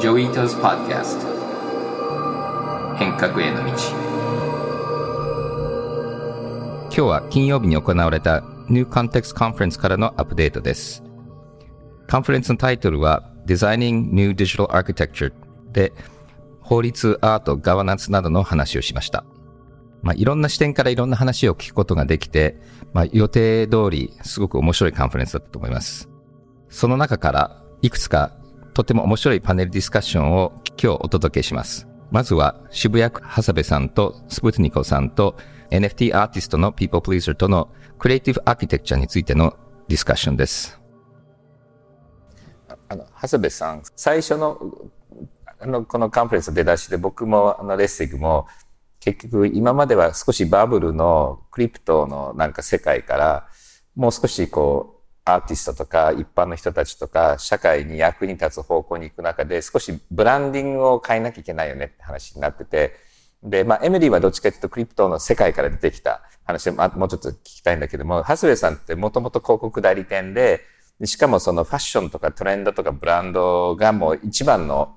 Joi Ito's Podcast 変革への道今日は金曜日に行われた New Context Conference からのアップデートです。カンファレンスのタイトルは Designing New Digital Architecture で法律、アート、ガバナンスなどの話をしました。まあ、いろんな視点からいろんな話を聞くことができて、まあ、予定通りすごく面白いカンファレンスだったと思います。その中からいくつかとても面白いパネルディスカッションを今日お届けします。まずは渋谷区長谷部さんとスプートニコさんと NFT アーティストの People Pleaser とのクリエイティブアーキテクチャについてのディスカッションです。あの、長谷部さん、最初のあのこのカンファレンスの出だしで僕もあのレッセグも結局今までは少しバブルのクリプトのなんか世界からもう少しこうアーティストとか一般の人たちとか社会に役に立つ方向に行く中で少しブランディングを変えなきゃいけないよねって話になっててで、まあ、エミリーはどっちかというとクリプトの世界から出てきた。話で、もうちょっと聞きたいんだけどもハスウェイさんってもともと広告代理店でしかもそのファッションとかトレンドとかブランドがもう一番の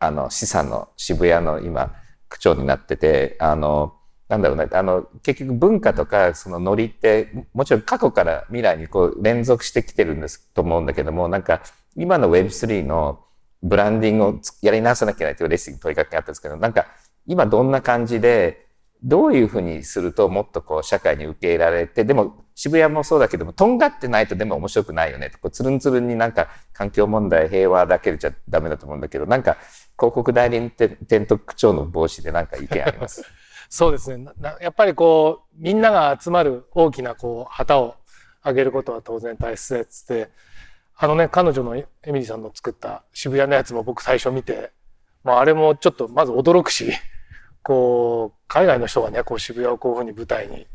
あの資産の渋谷の今区長になっててあのなんだろうね、あの、結局文化とかそのノリって、もちろん過去から未来にこう連続してきてるんですと思うんだけども、なんか今の Web3 のブランディングをやり直さなきゃいけないというレッスン問いかけがあったんですけど、なんか今どんな感じで、どういうふうにするともっとこう社会に受け入れられて、でも渋谷もそうだけども、とんがってないとでも面白くないよねと、こうつるんつるんになんか環境問題平和だけじゃダメだと思うんだけど、なんか広告代理店と区長の帽子でなんか意見あります？そうですねやっぱりこうみんなが集まる大きなこう旗を上げることは当然大切であのね彼女のエミリーさんの作った渋谷のやつも僕最初見て、まあ、あれもちょっとまず驚くしこう海外の人がねこう渋谷をこういうふうに舞台に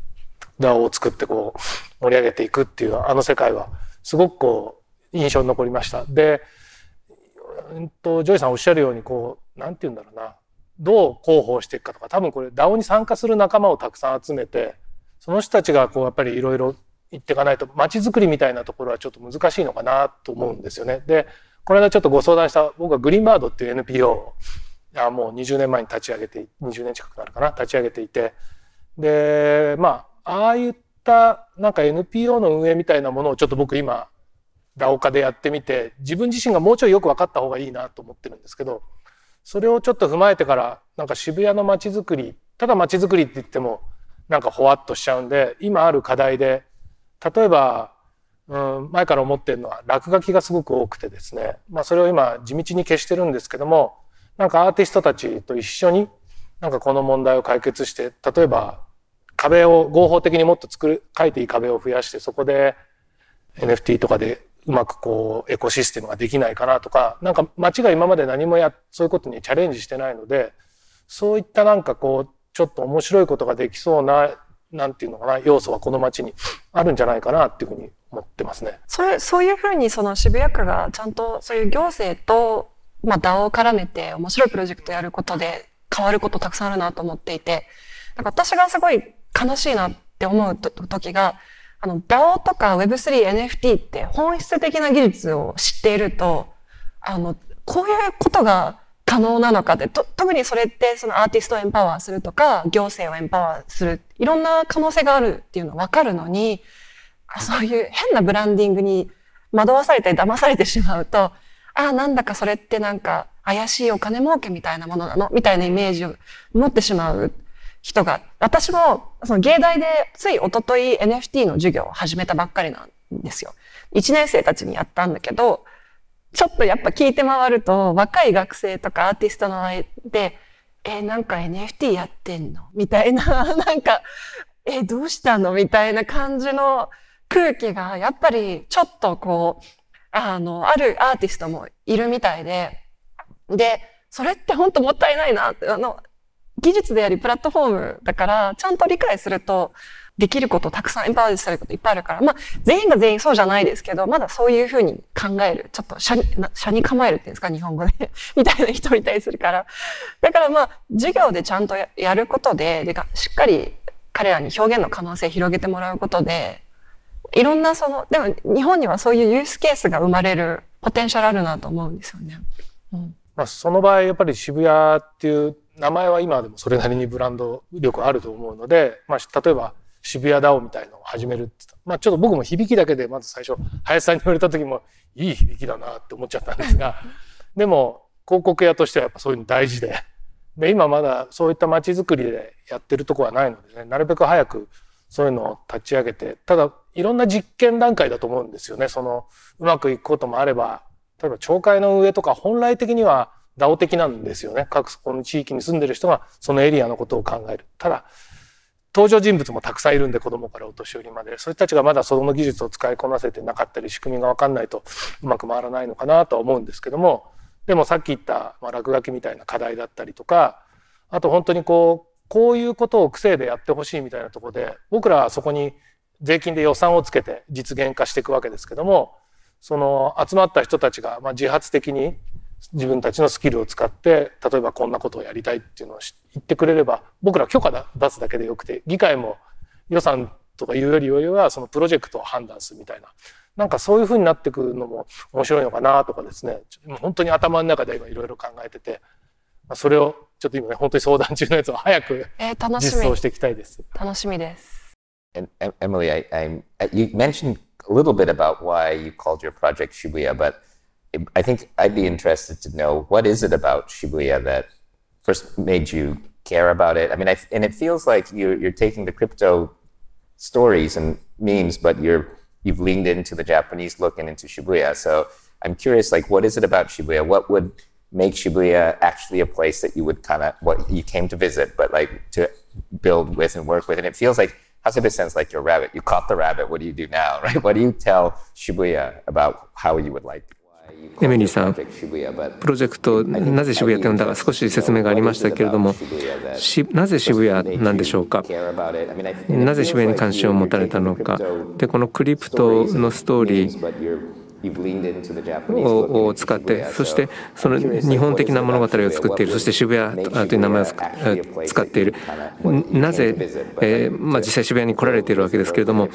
DAO を作ってこう盛り上げていくっていうあの世界はすごくこう印象に残りました。で、うんと、ジョイさんおっしゃるようにこうなんて言うんだろうなどう広報していくかとか多分これ DAO に参加する仲間をたくさん集めてその人たちがこうやっぱりいろいろ言っていかないと街づくりみたいなところはちょっと難しいのかなと思うんですよね。でこの間ちょっとご相談した僕はグリーンバードっていう NPO をもう20年前に立ち上げて20年近くなるかな立ち上げていてでまあああいったなんか NPO の運営みたいなものをちょっと僕今 DAO 化でやってみて自分自身がもうちょいよく分かった方がいいなと思ってるんですけどそれをちょっと踏まえてからなんか渋谷の街づくりただ街づくりって言ってもなんかほわっとしちゃうんで今ある課題で例えば、うん、前から思ってるのは落書きがすごく多くてですね、まあ、それを今地道に消してるんですけどもなんかアーティストたちと一緒になんかこの問題を解決して例えば壁を合法的にもっと作る書いていい壁を増やしてそこで NFT とかでうまくこうエコシステムができないかなとかなんか街が今まで何もやそういうことにチャレンジしてないのでそういったなんかこうちょっと面白いことができそうななんていうのかな要素はこの街にあるんじゃないかなっていうふうに思ってますね。それそういうふうにその渋谷区がちゃんとそういう行政とまあ DAO を絡めて面白いプロジェクトやることで変わることたくさんあるなと思っていてなんか私がすごい悲しいなって思う時があの DAO とか Web3、NFT って本質的な技術を知っていると、あの、こういうことが可能なのかって、と特にそれってそのアーティストをエンパワーするとか、行政をエンパワーする、いろんな可能性があるっていうのはわかるのに、そういう変なブランディングに惑わされて騙されてしまうと、ああ、なんだかそれってなんか怪しいお金儲けみたいなものなの？みたいなイメージを持ってしまう。人が、私も、その芸大でつい一昨日 NFT の授業を始めたばっかりなんですよ。1年生たちにやったんだけど、ちょっとやっぱ聞いて回ると、若い学生とかアーティストの間で、えなんか NFT やってんの？みたいな、なんか、えどうしたの？みたいな感じの空気が、やっぱりちょっとこう、あの、あるアーティストもいるみたいで、で、それって本当もったいないな、あの、技術でありプラットフォームだから、ちゃんと理解すると、できることたくさんエンパワーされることいっぱいあるから、まあ、全員が全員そうじゃないですけど、まだそういうふうに考える、ちょっと、社に、社に構えるっていうんですか、日本語でみたいな人いたりするから。だからまあ、授業でちゃんとやることで、でしっかり彼らに表現の可能性を広げてもらうことで、いろんなその、でも日本にはそういうユースケースが生まれるポテンシャルあるなと思うんですよね。うんまあ、その場合やっぱり渋谷っていう名前は今でもそれなりにブランド力あると思うので、まあ、例えば渋谷 DAO みたいのを始めるってまあ、ちょっと僕も響きだけでまず最初林さんに言われた時もいい響きだなって思っちゃったんですが でも広告屋としてはやっぱそういうの大事でで今まだそういった街づくりでやってるとこはないのでねなるべく早くそういうのを立ち上げてただいろんな実験段階だと思うんですよね。そのうまくいくこともあれば例えば町会の運営とか本来的には DAO 的なんですよね。各この地域に住んでる人がそのエリアのことを考える。ただ登場人物もたくさんいるんで子供からお年寄りまで。そういう人たちがまだその技術を使いこなせてなかったり仕組みが分かんないとうまく回らないのかなとは思うんですけども。でもさっき言った、まあ、落書きみたいな課題だったりとかあと本当にこうこういうことを癖でやってほしいみたいなところで僕らはそこに税金で予算をつけて実現化していくわけですけどもその集まった人たちがま自発的に自分たちのスキルを使って例えばこんなことをやりたいっていうのを言ってくれれば僕ら許可出すだけでよくて議会も予算とかいうよりよりはそのプロジェクトを判断するみたいななんかそういうふうになってくるのも面白いのかなとかですね本当に頭の中で今いろいろ考えててそれをちょっと今ね本当に相談中のやつを早く実装していきたいです。楽しみです。Emily, I, I, you mentioned a little bit about why you called your project Shibuya, but I think I'd be interested to know what is it about Shibuya that first made you care about it? I mean, I, and it feels like you're, you're taking the crypto stories and memes, but you're you've leaned into the Japanese look and into Shibuya. So I'm curious, like, what is it about Shibuya? What would make Shibuya actually a place that you would kind of what you came to visit, but like to build with and work with? And it feels like Hasebe sounds like your rabbit. You caught the rabbit. What do you do now, right? What do you tell Shibuya about how you would like エミリーさん、プロジェクト、なぜ渋谷って呼んだか少し説明がありましたけれども、なぜ渋谷なんでしょうか、なぜ渋谷に関心を持たれたのか、でこのクリプトのストーリー、を使ってそしてその日本的な物語を作っている。そして渋谷という名前を使っている。なぜ、えーまあ、実際渋谷に来られているわけですけれども、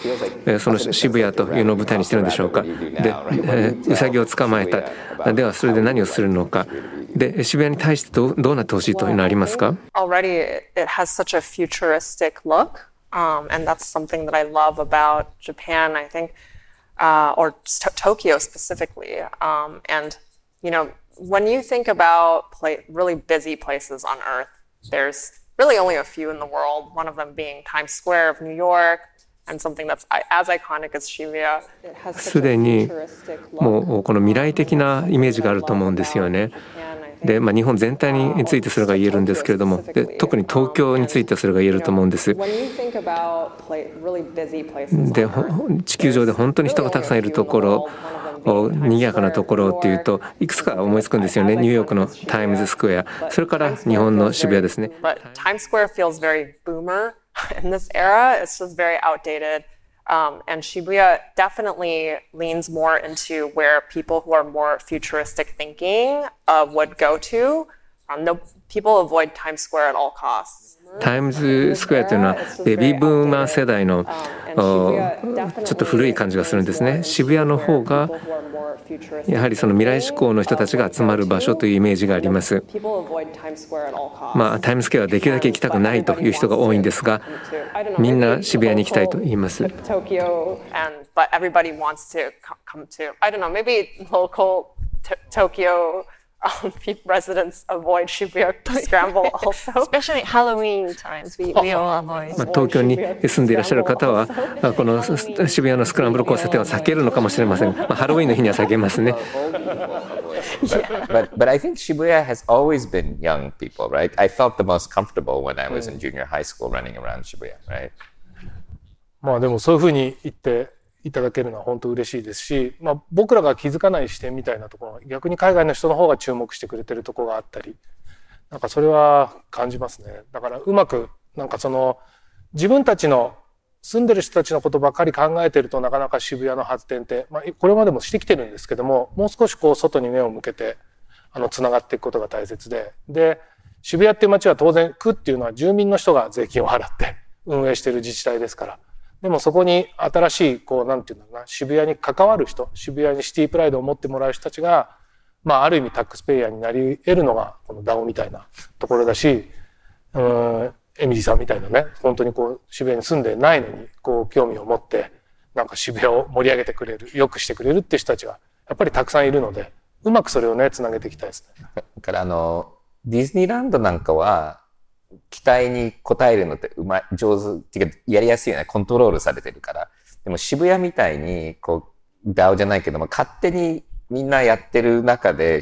えー、その渋谷というのを舞台にしてるんでしょうか。で、えー、うさぎを捕まえたではそれで何をするのか。で渋谷に対してどうどうなってほしいというのはありますか？Already it has such a futuristic look um, and that's something that I love about Japan. I think uh, or Tokyo specifically. Um, and, you know, when you think about really busy places on Earth, there's really only a few in the world, one of them being Times Square of New York, and something that's as iconic as Shibuya. すでにもうこの未来的なイメージがあると思うんですよね。 で、まあ、日本全体についてそれが言えるんですけれどもで特に東京についてそれが言えると思うんです。で地球上で本当に人がたくさんいるところ賑やかなところっていうといくつか思いつくんですよねニューヨークのタイムズスクエアそれから日本の渋谷ですね。Um, and Shibuya definitely leans more into where people who are more futuristic thinking uh, would go to. Um, no, people avoid Times Square at all costs. タイムズスクエアというのはベビーブーマー世代のちょっと古い感じがするんですね。渋谷の方がやはりその未来志向の人たちが集まる場所というイメージがあります。まあタイムスクエアはできるだけ行きたくないという人が多いんですがみんな渋谷に行きたいと言います Um, residents avoid Shibuya Scramble also. Especially Halloween times, we, we all avoid. まあ東京に住んでいらっしゃる方は、この渋谷のスクランブル交差点を避けるのかもしれません。まあハロウィンの日には避けますね。But, but, but I think Shibuya has always been young people, right? I felt the most comfortable when I was in junior high school running around Shibuya, right? まあでもそういうふうに言っていただけるのは本当嬉しいですし、まあ、僕らが気づかない視点みたいなところ逆に海外の人の方が注目してくれてるとこがあったりなんかそれは感じますね。だからうまくなんかその自分たちの住んでる人たちのことばっかり考えてるとなかなか渋谷の発展って、まあ、これまでもしてきてるんですけどももう少しこう外に目を向けてあのつながっていくことが大切で。で渋谷っていう街は当然区っていうのは住民の人が税金を払って運営してる自治体ですからでもそこに新しいこうなんていうんだろうな渋谷に関わる人渋谷にシティプライドを持ってもらう人たちがまあ、ある意味タックスペイヤーになり得るのがこの DAO みたいなところだし、うん、エミリーさんみたいなね、本当にこう渋谷に住んでないのに、こう興味を持って、なんか渋谷を盛り上げてくれる、良くしてくれるっていう人たちがやっぱりたくさんいるので、うまくそれをね、つなげていきたいですね。だからあの、ディズニーランドなんかは、期待に応えるのってうまい、上手っていうか、やりやすいよね。コントロールされてるから。でも渋谷みたいに、こう、ダオじゃないけども、勝手にみんなやってる中で、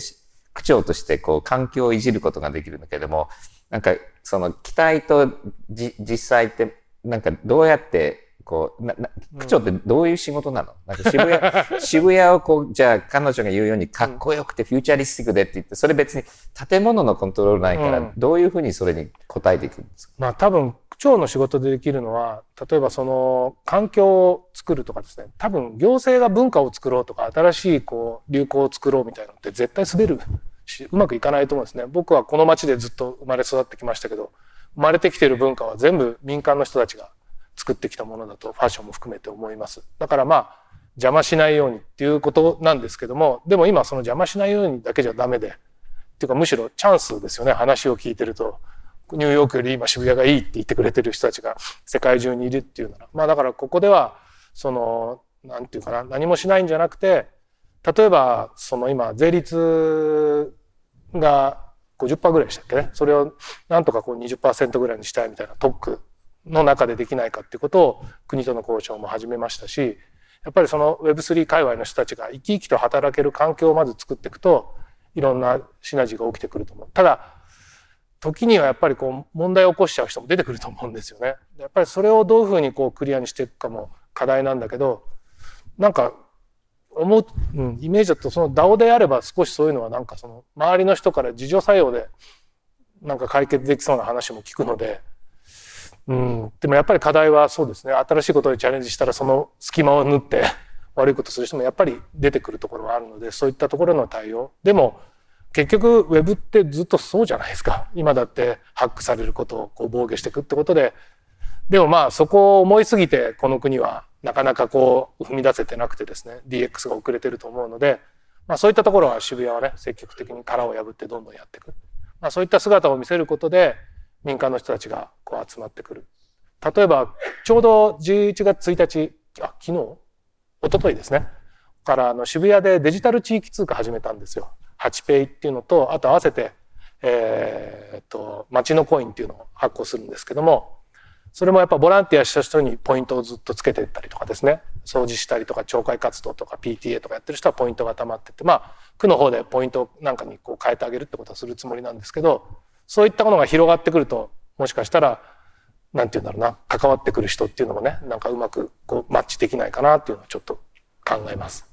区長としてこう、環境をいじることができるんだけども、なんか、その期待とじ実際って、なんかどうやってこう、な、な、区長ってどういう仕事なの、なんか渋谷、渋谷をこう、じゃあ彼女が言うようにかっこよくてフューチャリスティックでって言って、それ別に建物のコントロールないから、どういうふうにそれに応えていくんですか、まあ多分、区長の仕事でできるのは、例えばその環境を作るとかですね、多分行政が文化を作ろうとか、新しいこう流行を作ろうみたいなのって絶対滑るし、うまくいかないと思うんですね。僕はこの街でずっと生まれ育ってきましたけど、生まれてきてる文化は全部民間の人たちが作ってきたものだとファッションも含めて思います。だからまあ邪魔しないようにっていうことなんですけども、でも今その邪魔しないようにだけじゃダメで、っていうかむしろチャンスですよね。話を聞いてると、ニューヨークより今渋谷がいいって言ってくれてる人たちが世界中にいるっていうなら。まあだからここでは、その、なんていうかな、何もしないんじゃなくて、例えば、その今、税率が50%ぐらいでしたっけね？それをなんとかこう20%ぐらいにしたいみたいな特区の中でできないかっていうことを国との交渉も始めましたし、やっぱりその Web3 界隈の人たちが生き生きと働ける環境をまず作っていくと、いろんなシナジーが起きてくると思う。ただ、時にはやっぱりこう問題を起こしちゃう人も出てくると思うんですよね。やっぱりそれをどういうふうにこうクリアにしていくかも課題なんだけど、なんか思う、うん、イメージだとその DAO であれば少しそういうのはなんかその周りの人から自助作用でなんか解決できそうな話も聞くので、うん、でもやっぱり課題はそうですね。新しいことにチャレンジしたらその隙間を縫って 悪いことする人もやっぱり出てくるところがあるのでそういったところの対応。でも結局ウェブってずっとそうじゃないですか。今だってハックされることをこう防御していくってことで。でもまあそこを思いすぎてこの国はなかなかこう踏み出せてなくてですね。DX が遅れてると思うので、まあ、そういったところは渋谷はね積極的に殻を破ってどんどんやっていく、まあ、そういった姿を見せることで民間の人たちがこう集まってくる。例えば、ちょうど11月1日、あ、昨日？一昨日ですね。からあの渋谷でデジタル地域通貨始めたんですよ。ハチペイっていうのと、あと合わせて、えー、っと、街のコインっていうのを発行するんですけども、それもやっぱボランティアした人にポイントをずっとつけていったりとかですね、掃除したりとか懲戒活動とか PTA とかやってる人はポイントが溜まってて、まあ、区の方でポイントなんかにこう変えてあげるってことはするつもりなんですけど、そういったものが広がってくると、もしかしたら、なんて言うんだろうな、関わってくる人っていうのもね、なんかうまくこうマッチできないかなっていうのをちょっと考えます。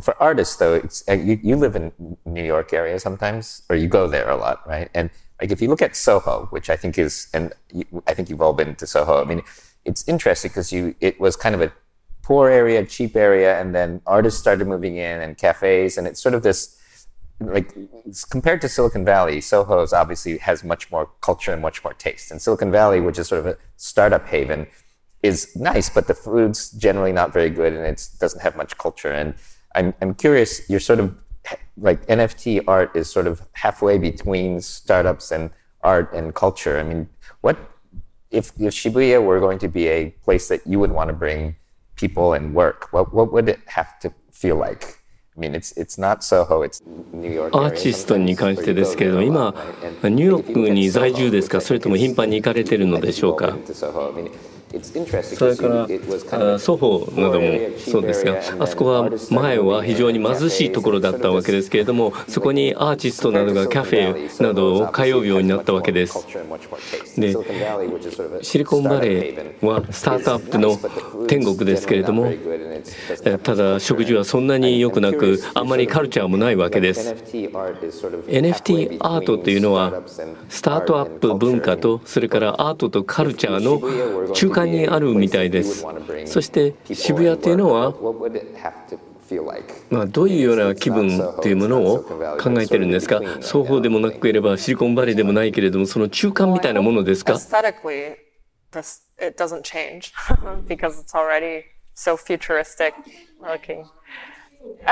For artists, though, it's, you, you live in New York area sometimes, or you go there a lot, right? And like if you look at Soho, which I think is, and you, I think you've all been to Soho. I mean, it's interesting because you, it was kind of a poor area, cheap area, and then artists started moving in and cafes, and it's sort of this like compared to Silicon Valley, Soho's obviously has much more culture and much more taste. And Silicon Valley, which is sort of a startup haven, is nice, but the food's generally not very good and it doesn't have much culture. And I'm, I'm curious, you're sort of like NFT art is sort of halfway between startups and art and culture. I mean, what if, if Shibuya were going to be a place that you would want to bring people and work, what, what would it have to feel like? アーティストに関してですけれども今ニューヨークに在住ですか？それとも頻繁に行かれてるのでしょうか？それから祖母などもそうですがあそこは前は非常に貧しいところだったわけですけれどもそこにアーティストなどがカフェなどを通うようになったわけです。でシリコンバレーはスタートアップの天国ですけれどもただ食事はそんなに良くなくあんまりカルチャーもないわけです。NFT アートというのはスタートアップ文化とそれからアートとカルチャーの中間近にあるみたいです。そして渋谷というのはまあ、どういうような気分というものを考えてるんですか？双方でもなくいればシリコンバレーでもないけれどもその中間みたいなものですか？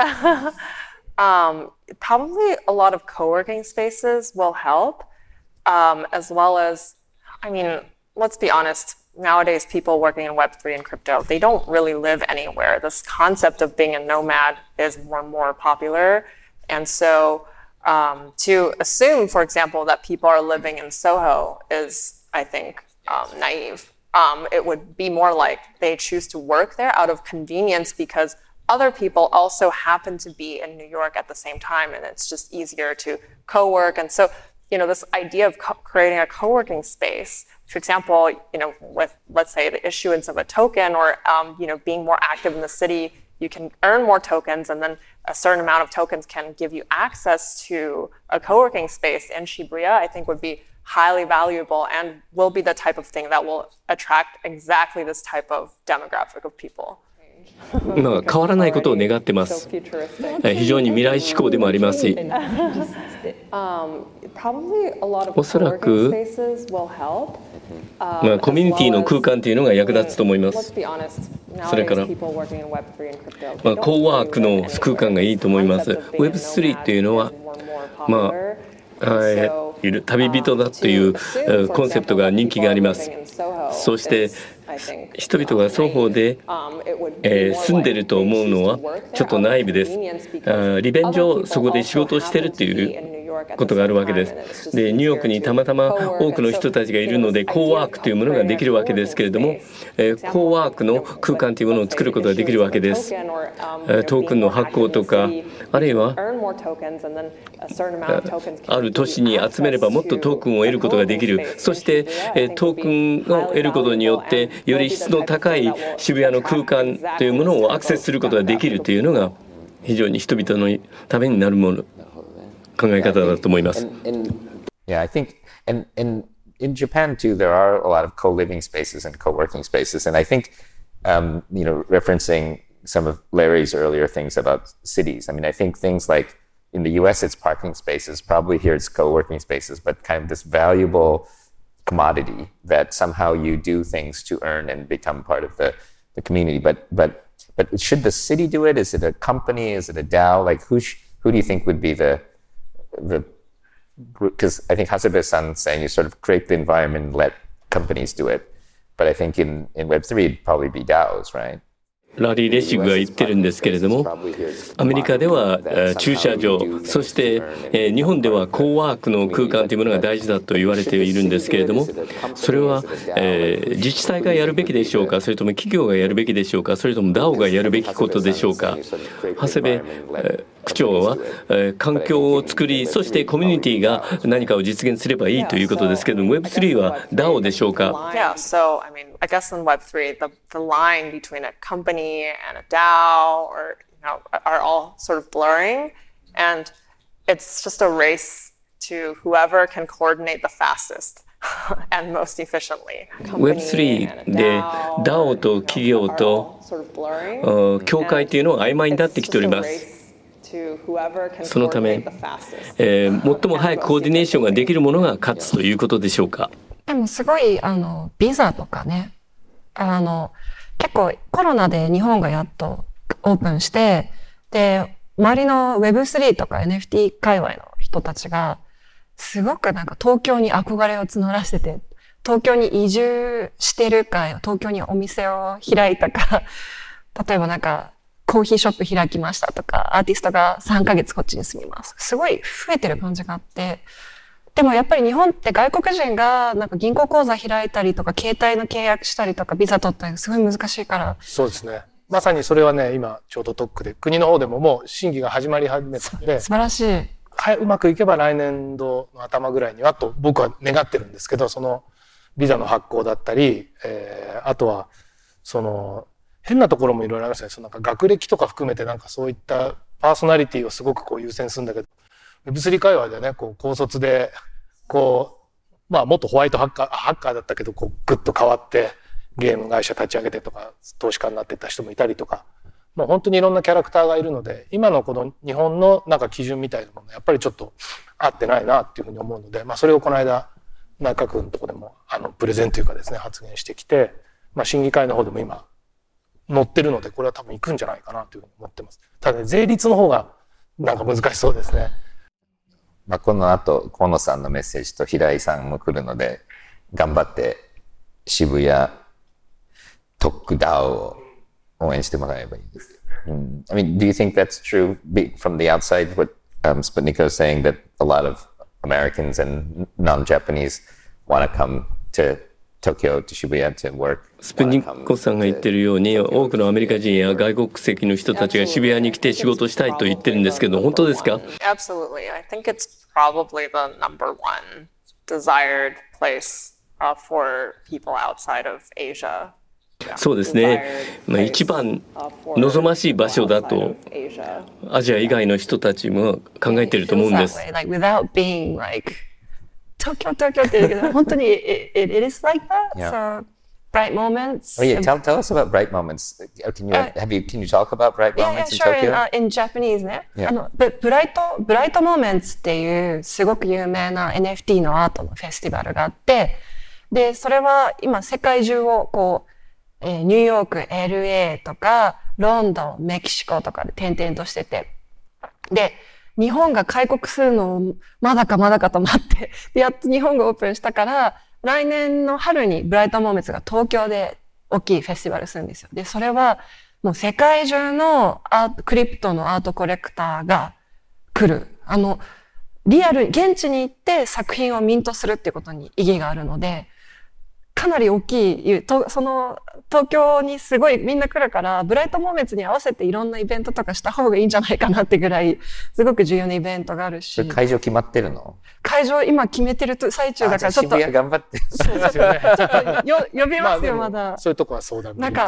Um, Nowadays, people working in Web3 and crypto, they don't really live anywhere. This concept of being a nomad is more and more popular. And so um, to assume, for example, that people are living in Soho is, I think, um, naive. Um, it would be more like they choose to work there out of convenience because other people also happen to be in New York at the same time, and it's just easier to co-work. And so, you know, this idea of co- creating a co-working space, for example, you know, with let's say the issuance of a token or um, you know being more active in the city, you can earn more tokens, and then a certain amount of tokens can give you access to a co-working space in Shibuya. I think would be highly valuable and will be the type of thing that will attract exactly this type of demographic of people. まあ、変わらないことを願ってます。非常に未来志向でもありますし、おそらく、まあ、コミュニティの空間というのが役立つと思います。それから、まあ、コーワークの空間がいいと思います。Web3 というのは、まあ、はい、旅人だというコンセプトが人気があります。そして人々が双方で、えー、住んでると思うのはちょっと内部です。あ利便上そこで仕事をしてるっていうことがあるわけです。でニューヨークにたまたま多くの人たちがいるのでコーワークというものができるわけですけれども、えー、コーワークの空間というものを作ることができるわけです。トークンの発行とかあるいはある都市に集めればもっとトークンを得ることができるそしてトークンを得ることによってより質の高い渋谷の空間というものをアクセスすることができるというのが非常に人々のためになるもの 考え方だと思います。Yeah, I think, and, and in Japan too, there are a lot of co-living spaces and co-working spaces. And I think, um, you know, referencing some of Larry's earlier things about cities. I mean, I think things like in the US, it's parking spaces. Probably here, it's co-working spaces, but kind of this valuable commodity that somehow you do things to earn and become part of the, the community. But but but should the city do it? Is it a company? Is it a DAO? Like who sh- who do you think would be the the because I think Hasebe-san saying you sort of create the environment and let companies do it. But I think in, in Web3, it'd probably be DAOs, right? ラリー・レシグが言ってるんですけれども、アメリカでは駐車場、そして日本ではコーワークの空間というものが大事だと言われているんですけれども、それは、えー、自治体がやるべきでしょうか、それとも企業がやるべきでしょうか、それとも DAO がやるべきことでしょうか。長谷部区長は、えー、環境を作り、そしてコミュニティが何かを実現すればいいということですけれども、Web3 は DAO でしょうか？Web3 で DAO と企業と協会というのは曖昧になってきております。そのため、えー、最も早くコーディネーションができるものが勝つということでしょうか？でもすごい、あの、ビザとかね、あの、結構コロナで日本がやっとオープンして、で、周りの Web3 とか NFT 界隈の人たちが、すごくなんか東京に憧れを募らせてて、東京に移住してるか、東京にお店を開いたか、例えばなんか、コーヒーショップ開きましたとか、アーティストが3ヶ月こっちに住みます。すごい増えてる感じがあって、でもやっぱり日本って外国人がなんか銀行口座開いたりとか、携帯の契約したりとか、ビザ取ったりすごい難しいから。そうですね。まさにそれはね、今ちょうど特区で、国の方でももう審議が始まり始めたんで。素晴らしい。はい、うまくいけば来年度の頭ぐらいにはと僕は願ってるんですけど、そのビザの発行だったり、えー、あとは、その、変なところもいろいろありますね。そのなんか学歴とか含めてなんかそういったパーソナリティをすごくこう優先するんだけど、Web3 界隈でね、こう高卒で、こう、まあ元ホワイトハッカー、ハッカーだったけど、こうグッと変わってゲーム会社立ち上げてとか、投資家になってた人もいたりとか、もう本当にいろんなキャラクターがいるので、今のこの日本のなんか基準みたいなものやっぱりちょっと合ってないなっていうふうに思うので、まあそれをこの間内閣府のとこでもあのプレゼンというかですね、発言してきて、まあ審議会の方でも今乗ってるので、これは多分行くんじゃないかなというふうに思ってます。ただね、税率の方がなんか難しそうですね。まあ、この後、河野さんのメッセージと平井さんも来るので、頑張って渋谷特区ダウを応援してもらえばいいです。Mm. I mean, do you think that's true from the outside? What um, Sputnik is saying that a lot of Americans and non-Japanese want to come to 東京と渋谷と work. スプニッコさんが言ってるように多くのアメリカ人や外国籍の人たちが渋谷に来て仕事したいと言ってるんですけど本当ですか？そうですね、まあ、一番望ましい場所だとアジア以外の人たちも考えていると思うんです。東京東京って言うけど本当に it, it, is like that. Yeah. So bright moments. Oh yeah, tell tell us about bright moments. Can you uh, have you can you talk about bright moments yeah, yeah, in Tokyo? Yeah, in Japanese ね。Yeah. あのブライトブライトモーメンツっていうすごく有名な NFT のアートのフェスティバルがあって、でそれは今世界中をこうえー、ニューヨーク、LA とか、ロンドン、メキシコとかで転々としてて。で、日本が開国するのをまだかまだかと待って、やっと日本がオープンしたから、来年の春にブライトモーメンツが東京で大きいフェスティバルするんですよ。で、それはもう世界中のアート、クリプトのアートコレクターが来る。あの、リアル、現地に行って作品をミントするっていうことに意義があるので、かなり大きい、とその東京にすごいみんな来るから、ブライトモーメンツに合わせていろんなイベントとかした方がいいんじゃないかなってぐらい、すごく重要なイベントがあるし。会場決まってるの？会場今決めてる最中だからちょっと。渋谷頑張って。そうですよね。ちょっとよ呼びますよ、まだ。そういうとこは相談なんか、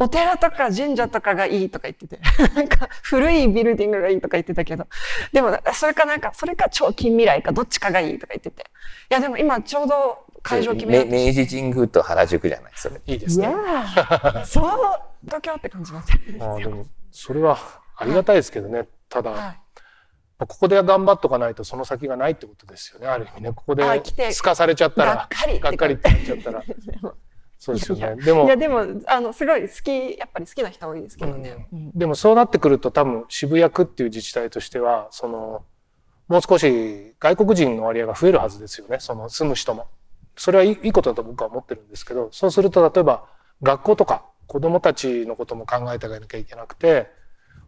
お寺とか神社とかがいいとか言ってて、なんか古いビルディングがいいとか言ってたけど、でもそれかなんか、それか超近未来かどっちかがいいとか言ってて。いやでも今ちょうど会場決め明治神宮と原宿じゃないそれ。いいですね。そう、東京って感じますあでも、それはありがたいですけどね。ただ、はい、ここで頑張っとかないとその先がないってことですよね。ある意味ね。ここですかされちゃったら、がっかりがっかりってなっちゃったら。そうですよね。でも、いやでも、あの、すごい好き、やっぱり好きな人多いですけどね。うん、でもそうなってくると多分渋谷区っていう自治体としては、その、もう少し外国人の割合が増えるはずですよね。その住む人も。それはいいことだと僕は思ってるんですけど、そうすると例えば学校とか子供たちのことも考えてあげなきゃいけなくて、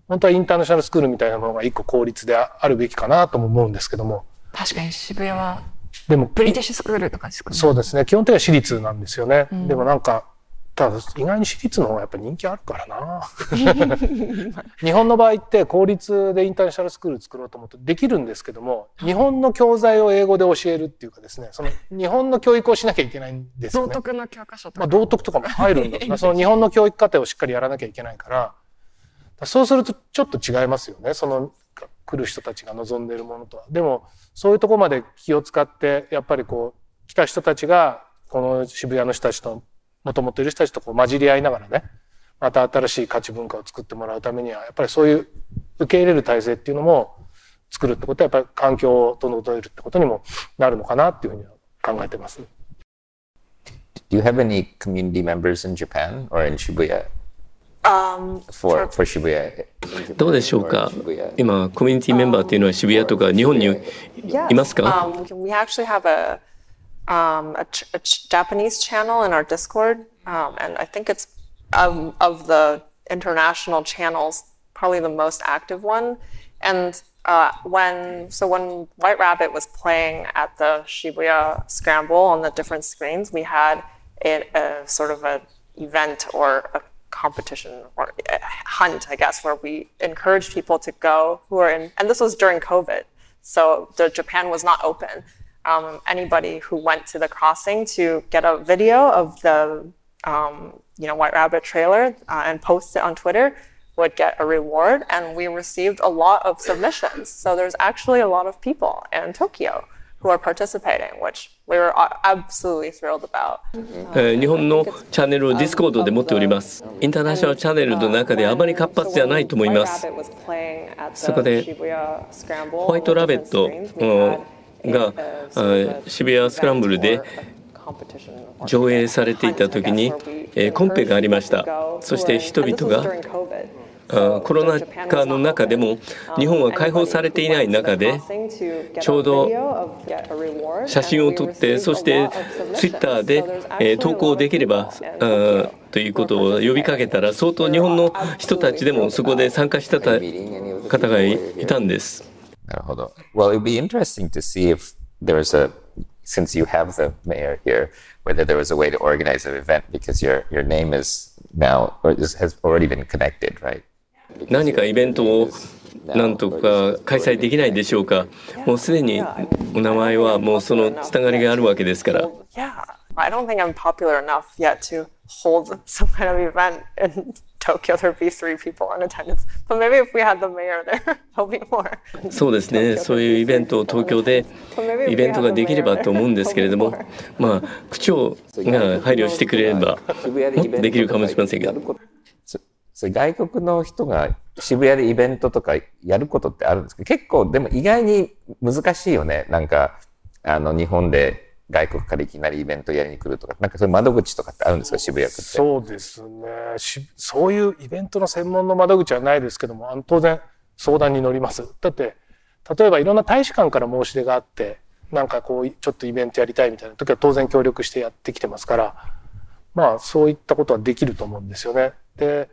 本当はインターナショナルスクールみたいなものが一個公立であるべきかなとも思うんですけども。確かに渋谷は。でも、ブリティッシュスクールとかですかね。そうですね。基本的には私立なんですよね。うん、でもなんか、ただ意外に私立の方がやっぱ人気あるからな 日本の場合って公立でインターナショナルスクール作ろうと思ってできるんですけども日本の教材を英語で教えるっていうかですねその日本の教育をしなきゃいけないんですよね。道徳の教科書とか。まあ、道徳とかも入るんだ その日本の教育課程をしっかりやらなきゃいけないからそうするとちょっと違いますよねその来る人たちが望んでいるものとは。でもそういうところまで気を使ってやっぱりこう来た人たちがこの渋谷の人たちともともといる人たちとこう混じり合いながらねまた新しい価値文化を作ってもらうためにはやっぱりそういう受け入れる体制っていうのも作るってことはやっぱり環境を整えるってことにもなるのかなっていうふうには考えてます。Do you have any community members in Japan or in Shibuya? Um, for, for Shibuya? どうでしょうか？今、コミュニティメンバーっていうのは渋谷とか日本にいますか、um, We actually have a um, a, ch- a ch- Japanese channel in our Discord, um, and I think it's of, of the international channels probably the most active one. And uh, when so when White Rabbit was playing at the Shibuya Scramble on the different screens, we had a, a sort of a event or a competition or hunt, I guess, where we encouraged people to go who are in, and this was during COVID, so the Japan was not open um, anybody who went to the crossing to get a video of the um, you know White Rabbit trailer uh, and post it on Twitter would get a reward. And we received a lot of submissions. So there's actually a lot of people in Tokyo who are participating, which we were absolutely thrilled about. 日本のチャンネルをディスコードで持っております。インターナショナルチャンネルの中であまり活発じゃないと思います。そこでホワイトラベット が渋谷スクランブルで上映されていた時に、コンペがありましたそして人々がコロナ禍の中でも日本は解放されていない中でちょうど写真を撮ってそしてツイッターで投稿できればということを呼びかけたら相当日本の人たちでもそこで参加してた方がいたんです。なるほど。Well, it would be interesting to see if there's a since you have the mayor here, whether there was a way to organize an event because your your name is now or has already been connected, right? 何かイベントをなんとか開催できないでしょうか。もうすでにお名前はもうそのつながりがあるわけですから。Yeah, I don't think I'm popular enough yet to hold some kind of event in Tokyo. There'd be three people in attendance, but maybe if we had the mayor there, there'll be more. そうですね。そういうイベントを東京でイベントができればと 思うんですけれども、まあ区長が配慮してくれればもっとできるかもしれませんけど。外国の人が渋谷でイベントとかやることってあるんですけど、結構でも意外に難しいよね。なんか、あの、日本で外国からいきなりイベントやりに来るとか、なんかそういう窓口とかってあるんですか、渋谷区って。そうですね。そういうイベントの専門の窓口はないですけども、あの当然相談に乗ります。だって、例えばいろんな大使館から申し出があって、なんかこう、ちょっとイベントやりたいみたいな時は当然協力してやってきてますから、まあそういったことはできると思うんですよね。で、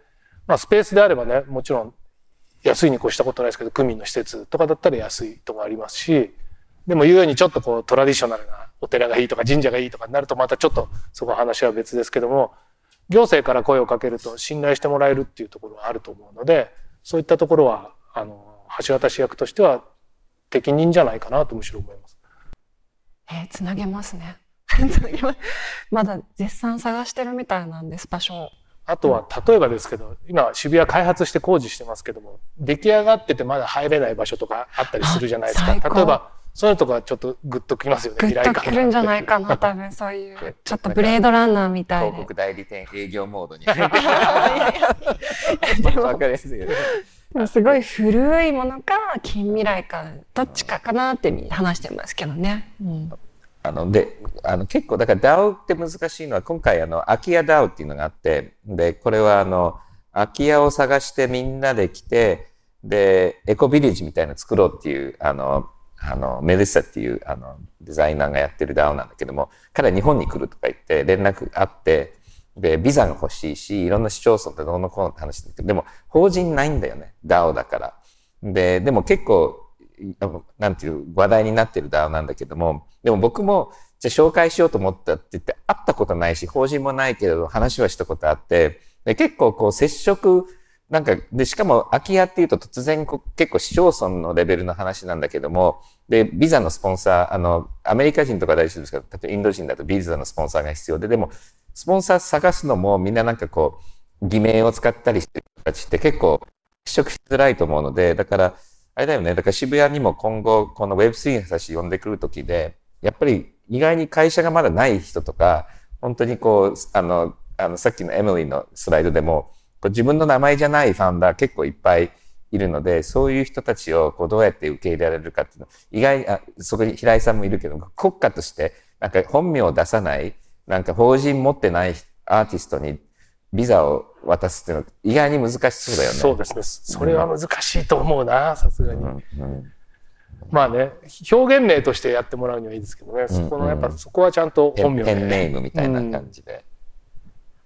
まあ、スペースであればね、もちろん安いに越したことないですけど、区民の施設とかだったら安いとこありますし、でも言うようにちょっとこうトラディショナルなお寺がいいとか神社がいいとかになるとまたちょっとそこ話は別ですけども、行政から声をかけると信頼してもらえるっていうところはあると思うので、そういったところは、あの、橋渡し役としては適任じゃないかなとむしろ思います。えー、つなげますね。まだ絶賛探してるみたいなんです、場所を。あとは、例えばですけど、今渋谷開発して工事してますけども、出来上がっててまだ入れない場所とかあったりするじゃないですか。例えば、そういうとこはちょっとグッときますよね。グッとくるんじゃないかな、多分そういう、ちょっとブレードランナーみたいな。広告代理店営業モードに。わかりやすいよね。すごい古いものか近未来かどっちかかなって話してますけどね。うんあの、で、あの、結構、だから DAO って難しいのは、今回あの、空き家 DAO っていうのがあって、で、これはあの、空き家を探してみんなで来て、で、エコビレッジみたいなの作ろうっていう、あの、あの、メデッサっていう、あの、デザイナーがやってる DAO なんだけども、彼は日本に来るとか言って連絡あって、で、ビザが欲しいし、いろんな市町村ってどうのこうのって話だけど、でも、法人ないんだよね。DAO だから。で、でも結構、なんていう話題になってる DAO なんだけども、でも僕も、じゃ紹介しようと思ったって言って、会ったことないし、法人もないけれど、話はしたことあって、で結構こう接触、なんか、で、しかも空き家っていうと突然結構市町村のレベルの話なんだけども、で、ビザのスポンサー、あの、アメリカ人とか大丈夫ですけど、例えばインド人だとビザのスポンサーが必要で、でも、スポンサー探すのもみんななんかこう、偽名を使ったりしてる人たちって結構接触しづらいと思うので、だから、あれだよね。だから渋谷にも今後、この Web3 の人たち呼んでくるときで、やっぱり意外に会社がまだない人とか、本当にこう、あの、あの、さっきのエミリーのスライドでも、自分の名前じゃないファウンダー結構いっぱいいるので、そういう人たちをこうどうやって受け入れられるかっていうの、意外に、あそこに平井さんもいるけど、国家として、なんか本名を出さない、なんか法人持ってないアーティストにビザを渡すっていうのは意外に難しそうだよね。そうですね。それは難しいと思うな、さすがに。うんうんまあね、表現名としてやってもらうにはいいですけどね、そこのやっぱそこはちゃんと本名で。ペンネームみたいな感じで。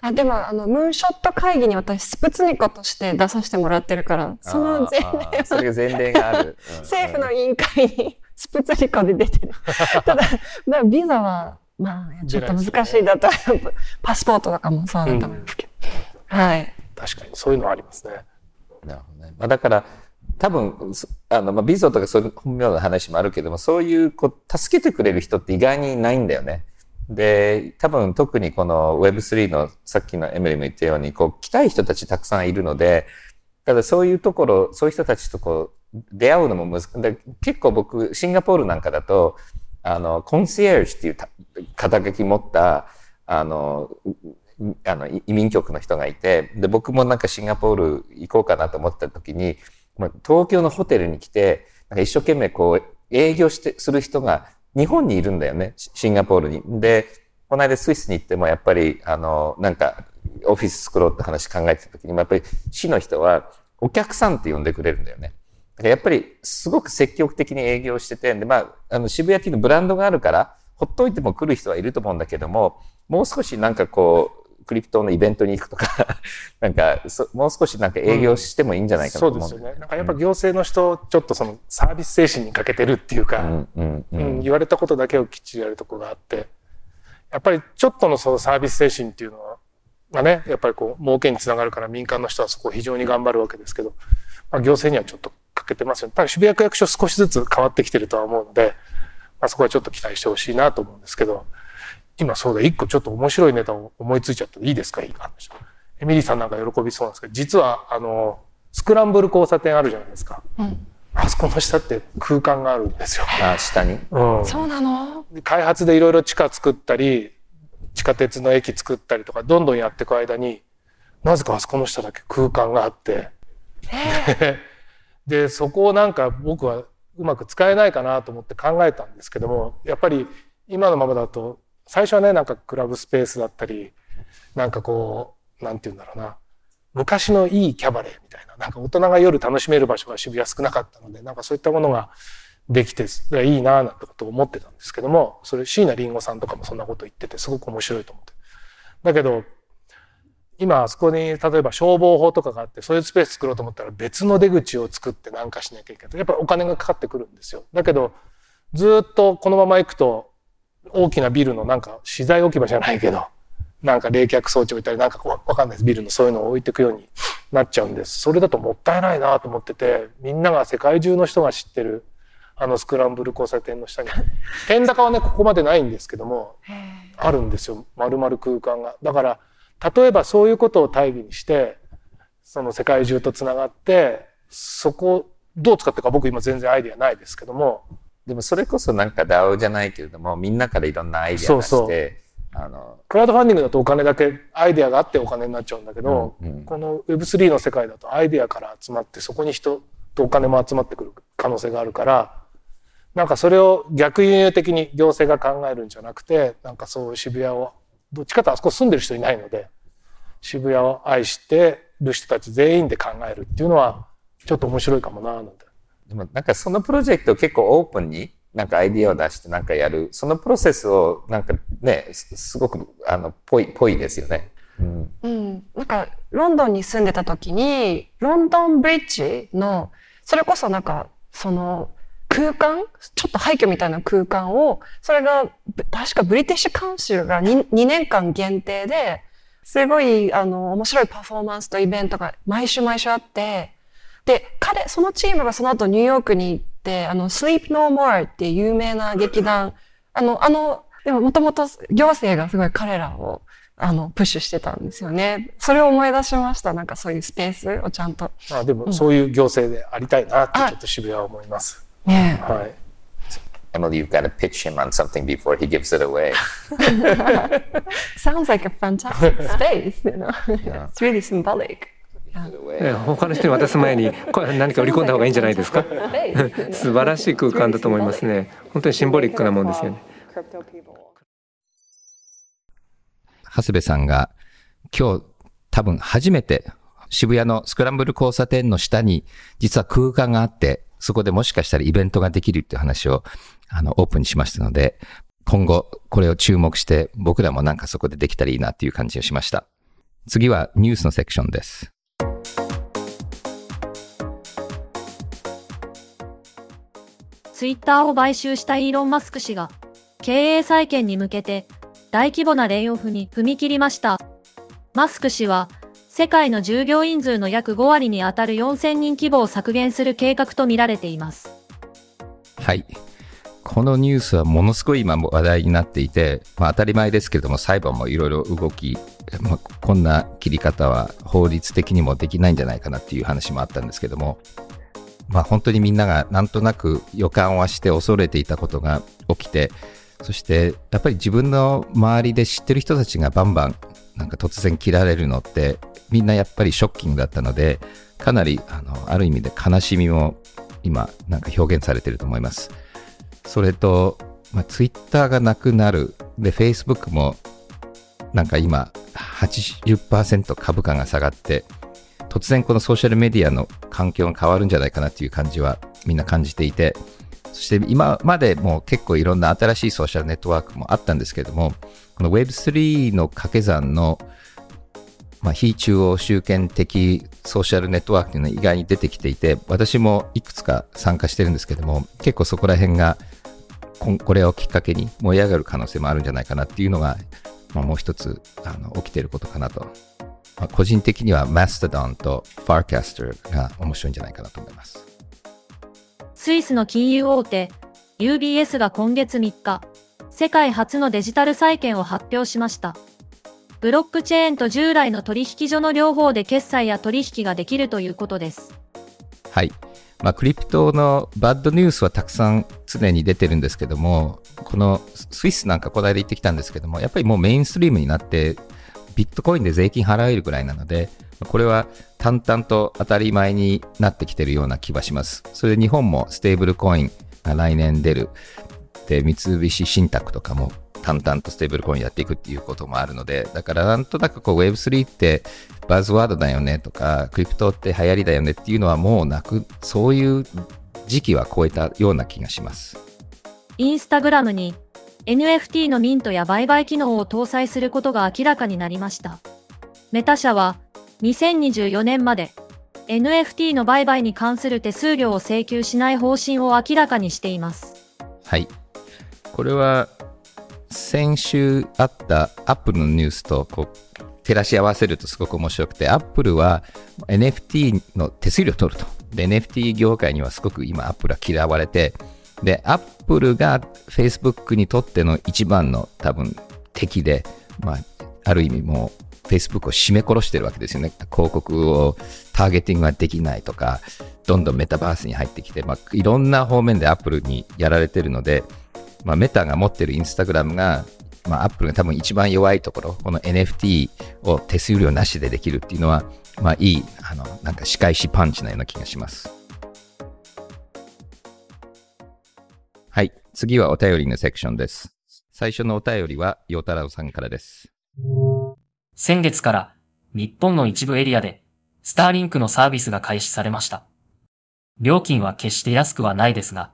うん、あでもあのムーンショット会議に私スプツニコとして出させてもらってるからその前例はそれが前例がある、政府の委員会にスプツニコで出てる。ただだビザはまあちょっと難しいだと、ね、パスポートとかもそうだと思いますけど、うん、はい。確かにそういうのありますね。なるほどね、まあ、だから多分、あの、まあ、ビゾとかそういう本名の話もあるけども、そういう、こう、助けてくれる人って意外にないんだよね。で、多分特にこの Web3 のさっきのエミリーも言ったように、こう、来たい人たちたくさんいるので、ただそういうところ、そういう人たちとこう、出会うのも難しい。結構僕、シンガポールなんかだと、あの、コンシェルジっていう肩書き持った、あの、あの、移民局の人がいて、で、僕もなんかシンガポール行こうかなと思った時に、東京のホテルに来て、なんか一生懸命こう、営業して、する人が日本にいるんだよね。シンガポールに。で、この間スイスに行ってもやっぱり、あの、なんか、オフィス作ろうって話考えてた時にも、やっぱり市の人は、お客さんって呼んでくれるんだよね。だからやっぱりすごく積極的に営業してて、で、まあ、あの渋谷っていうのブランドがあるから、ほっといても来る人はいると思うんだけども、もう少しなんかこう、クリプトのイベントに行くとか なんかもう少しなんか営業してもいいんじゃないかなと思う、うん、そうですよね。なんかやっぱ行政の人、ちょっとそのサービス精神に欠けてるっていうか、うんうんうん、言われたことだけをきっちりやるとこがあって、やっぱりちょっとのそのサービス精神っていうのは、がね、やっぱりこう、儲けにつながるから民間の人はそこを非常に頑張るわけですけど、まあ、行政にはちょっと欠けてますよね。ただ渋谷区役所少しずつ変わってきてるとは思うので、まあ、そこはちょっと期待してほしいなと思うんですけど、今そうだ、一個ちょっと面白いネタを思いついちゃっていいですか？いい話。エミリーさんなんか喜びそうなんですけど、実は、あの、スクランブル交差点あるじゃないですか。うん、あそこの下って空間があるんですよ。あ、下に、うん、そうなの？開発でいろいろ地下作ったり、地下鉄の駅作ったりとか、どんどんやっていく間に、なぜかあそこの下だけ空間があって、で、そこをなんか僕はうまく使えないかなと思って考えたんですけども、やっぱり今のままだと最初はね、なんかクラブスペースだったり、なんかこう、なんて言うんだろうな。昔のいいキャバレーみたいな、なんか大人が夜楽しめる場所が渋谷少なかったので、なんかそういったものができて、いいなぁなんてことを思ってたんですけども、それ椎名林檎さんとかもそんなこと言ってて、すごく面白いと思って。だけど、今あそこに例えば消防法とかがあってそういうスペース作ろうと思ったら別の出口を作って何かしなきゃいけないやっぱりお金がかかってくるんですよだけどずっとこのまま行くと大きなビルのなんか資材置き場じゃないけど、なんか冷却装置置いたり、なんかわかんないです。ビルのそういうのを置いていくようになっちゃうんです。それだともったいないなと思ってて、みんなが世界中の人が知ってる、あのスクランブル交差点の下に。天高はね、ここまでないんですけども、あるんですよ。丸々空間が。だから、例えばそういうことを大義にして、その世界中と繋がって、そこ、どう使ってか僕今全然アイディアないですけども、でもそれこそなんか DAO じゃないけれども、みんなからいろんなアイディア出して、あのクラウドファンディングだとお金だけアイデアがあってお金になっちゃうんだけど、うんうん、この Web3 の世界だとアイデアから集まってそこに人とお金も集まってくる可能性があるからなんかそれを逆輸入的に行政が考えるんじゃなくてなんかそう渋谷をどっちかとあそこ住んでる人いないので渋谷を愛してる人たち全員で考えるっていうのはちょっと面白いかもななんてでもなんかそのプロジェクト結構オープンになんかアイディアを出してなんかやる、そのプロセスをなんかね、すごくあのぽい、ぽいですよね。うん、うん。なんかロンドンに住んでた時に、ロンドンブリッジの、それこそなんかその空間ちょっと廃墟みたいな空間を、それが確かブリティッシュカウンシルが 2, 2年間限定で、すごいあの面白いパフォーマンスとイベントが毎週毎週あって、で、彼、そのチームがその後ニューヨークに行って、あの、Sleep No More っていう有名な劇団、あの、あの、でももともと行政がすごい彼らを、あの、プッシュしてたんですよね。それを思い出しました。なんかそういうスペースをちゃんと。あでも、そういう行政でありたいなってちょっと渋谷は思います。ねはい。Emily, you've got to pitch him on something before he gives it away. Sounds like a fantastic space, you know. it's really symbolic. 他の人に渡す前に何か売り込んだ方がいいんじゃないですか？素晴らしい空間だと思いますね。本当にシンボリックなもんですよね。長谷部さんが今日多分初めて渋谷のスクランブル交差点の下に実は空間があってそこでもしかしたらイベントができるっていう話をあのオープンにしましたので今後これを注目して僕らもなんかそこでできたらいいなっていう感じがしました。次はニュースのセクションですツイッターを買収したイーロン・マスク氏が、経営再建に向けて、大規模なレイオフに踏み切りました。マスク氏は、世界の従業員数の約5割に当たる4000人規模を削減する計画とみられています。はい。このニュースはものすごい今話題になっていて、まあ、当たり前ですけれども裁判もいろいろ動き、まあ、こんな切り方は法律的にもできないんじゃないかなっていう話もあったんですけども、まあ、本当にみんながなんとなく予感はして恐れていたことが起きてそしてやっぱり自分の周りで知ってる人たちがバンバンなんか突然切られるのってみんなやっぱりショッキングだったのでかなりあのある意味で悲しみも今なんか表現されてると思います。それと、まあ、ツイッターがなくなる。で Facebook もなんか今80%株価が下がって突然このソーシャルメディアの環境が変わるんじゃないかなっていう感じはみんな感じていて、そして今までも結構いろんな新しいソーシャルネットワークもあったんですけども、この Web3 の掛け算の、まあ、非中央集権的ソーシャルネットワークというのが意外に出てきていて、私もいくつか参加してるんですけども、結構そこら辺がこれをきっかけに盛り上がる可能性もあるんじゃないかなっていうのが、まあ、もう一つあの起きていることかなと。まあ、個人的には Mastodon と Farcaster が面白いんじゃないかなと思います。スイスの金融大手 UBS が今月3日、世界初のデジタル債券を発表しました。ブロックチェーンと従来の取引所の両方で決済や取引ができるということです。はい。まあ、クリプトのバッドニュースはたくさん常に出てるんですけども、このスイスなんかこの間行ってきたんですけども、やっぱりもうメインストリームになって、ビットコインで税金払えるぐらいなので、これは淡々と当たり前になってきてるような気はします。それで日本もステーブルコインが来年出る。で、三菱信託とかも淡々とステーブルコインやっていくっていうこともあるので、だからなんとなくこう Web3 ってバズワードだよねとか、クリプトって流行りだよねっていうのはもうなく、そういう時期は超えたような気がします。インスタグラムに NFT のミントや売買機能を搭載することが明らかになりました。メタ社は2024年まで NFT の売買に関する手数料を請求しない方針を明らかにしています。はい。これは先週あったアップルのニュースとこう照らし合わせるとすごく面白くて、アップルは NFT の手数料を取ると。で、NFT 業界にはすごく今アップルは嫌われて、で、アップルが Facebook にとっての一番の多分敵で、まあ、ある意味もう Facebook を締め殺してるわけですよね。広告をターゲティングができないとか、どんどんメタバースに入ってきて、まあ、いろんな方面でアップルにやられてるので、まあ、メタが持ってるインスタグラムが、まあ、アップルが多分一番弱いところ、この NFT を手数料なしでできるっていうのは、まあ、いい、あの、なんか仕返しパンチなような気がします。次はお便りのセクションです。最初のお便りは、ヨタラオさんからです。先月から日本の一部エリアでスターリンクのサービスが開始されました。料金は決して安くはないですが、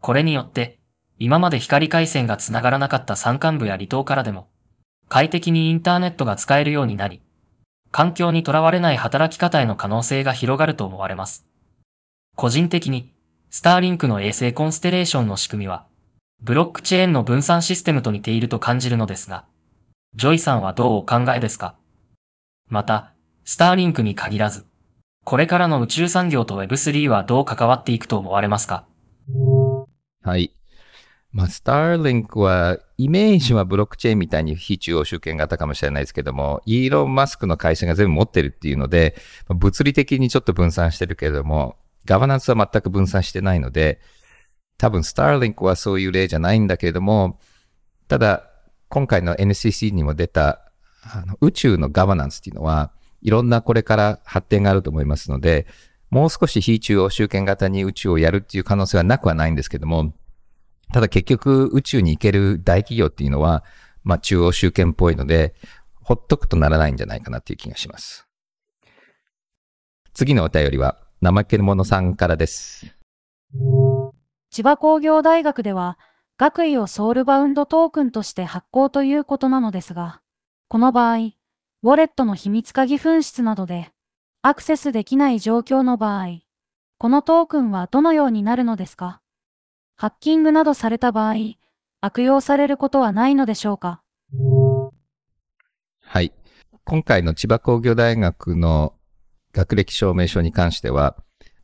これによって今まで光回線が繋がらなかった山間部や離島からでも快適にインターネットが使えるようになり、環境にとらわれない働き方への可能性が広がると思われます。個人的に、スターリンクの衛星コンステレーションの仕組みは、ブロックチェーンの分散システムと似ていると感じるのですが、ジョイさんはどうお考えですか？また、スターリンクに限らず、これからの宇宙産業と Web3 はどう関わっていくと思われますか？はい。まあ、スターリンクは、イメージはブロックチェーンみたいに非中央集権型かもしれないですけども、イーロン・マスクの会社が全部持ってるっていうので、物理的にちょっと分散してるけれども、ガバナンスは全く分散してないので、多分スターリンクはそういう例じゃないんだけれども、ただ、今回の NCC にも出たあの宇宙のガバナンスっていうのは、いろんなこれから発展があると思いますので、もう少し非中央集権型に宇宙をやるっていう可能性はなくはないんですけども、ただ結局宇宙に行ける大企業っていうのは、まあ中央集権っぽいので、ほっとくとならないんじゃないかなっていう気がします。次のお便りは、怠け者さんからです。千葉工業大学では、学位をソウルバウンドトークンとして発行ということなのですが、この場合、ウォレットの秘密鍵紛失などでアクセスできない状況の場合、このトークンはどのようになるのですか？ハッキングなどされた場合、悪用されることはないのでしょうか？はい。今回の千葉工業大学の学歴証明書に関しては、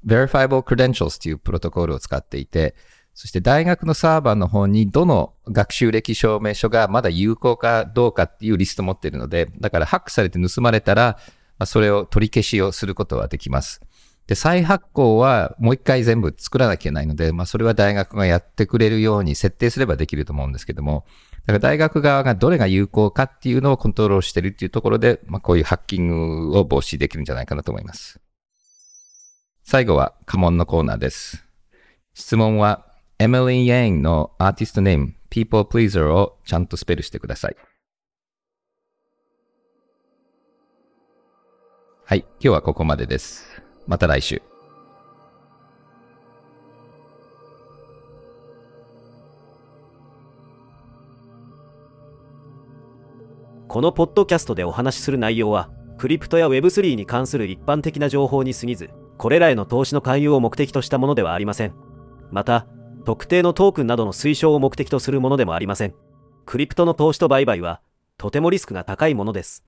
Verifiable Credentials というプロトコルを使っていて、そして大学のサーバーの方にどの学習歴証明書がまだ有効かどうかっていうリストを持っているので、だからハックされて盗まれたら、それを取り消しをすることはできます。で、再発行はもう一回全部作らなきゃいけないので、まあそれは大学がやってくれるように設定すればできると思うんですけども、だから大学側がどれが有効かっていうのをコントロールしてるっていうところで、まあこういうハッキングを防止できるんじゃないかなと思います。最後は家紋のコーナーです。質問はエミリー・ヤンのアーティストネーム、People Pleaser をちゃんとスペルしてください。はい、今日はここまでです。また来週。このポッドキャストでお話しする内容は、クリプトや Web3 に関する一般的な情報に過ぎず、これらへの投資の勧誘を目的としたものではありません。また、特定のトークンなどの推奨を目的とするものでもありません。クリプトの投資と売買は、とてもリスクが高いものです。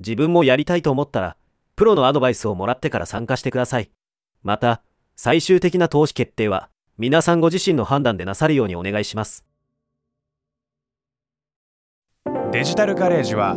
自分もやりたいと思ったら、プロのアドバイスをもらってから参加してください。また、最終的な投資決定は、皆さんご自身の判断でなさるようにお願いします。デジタルガレージは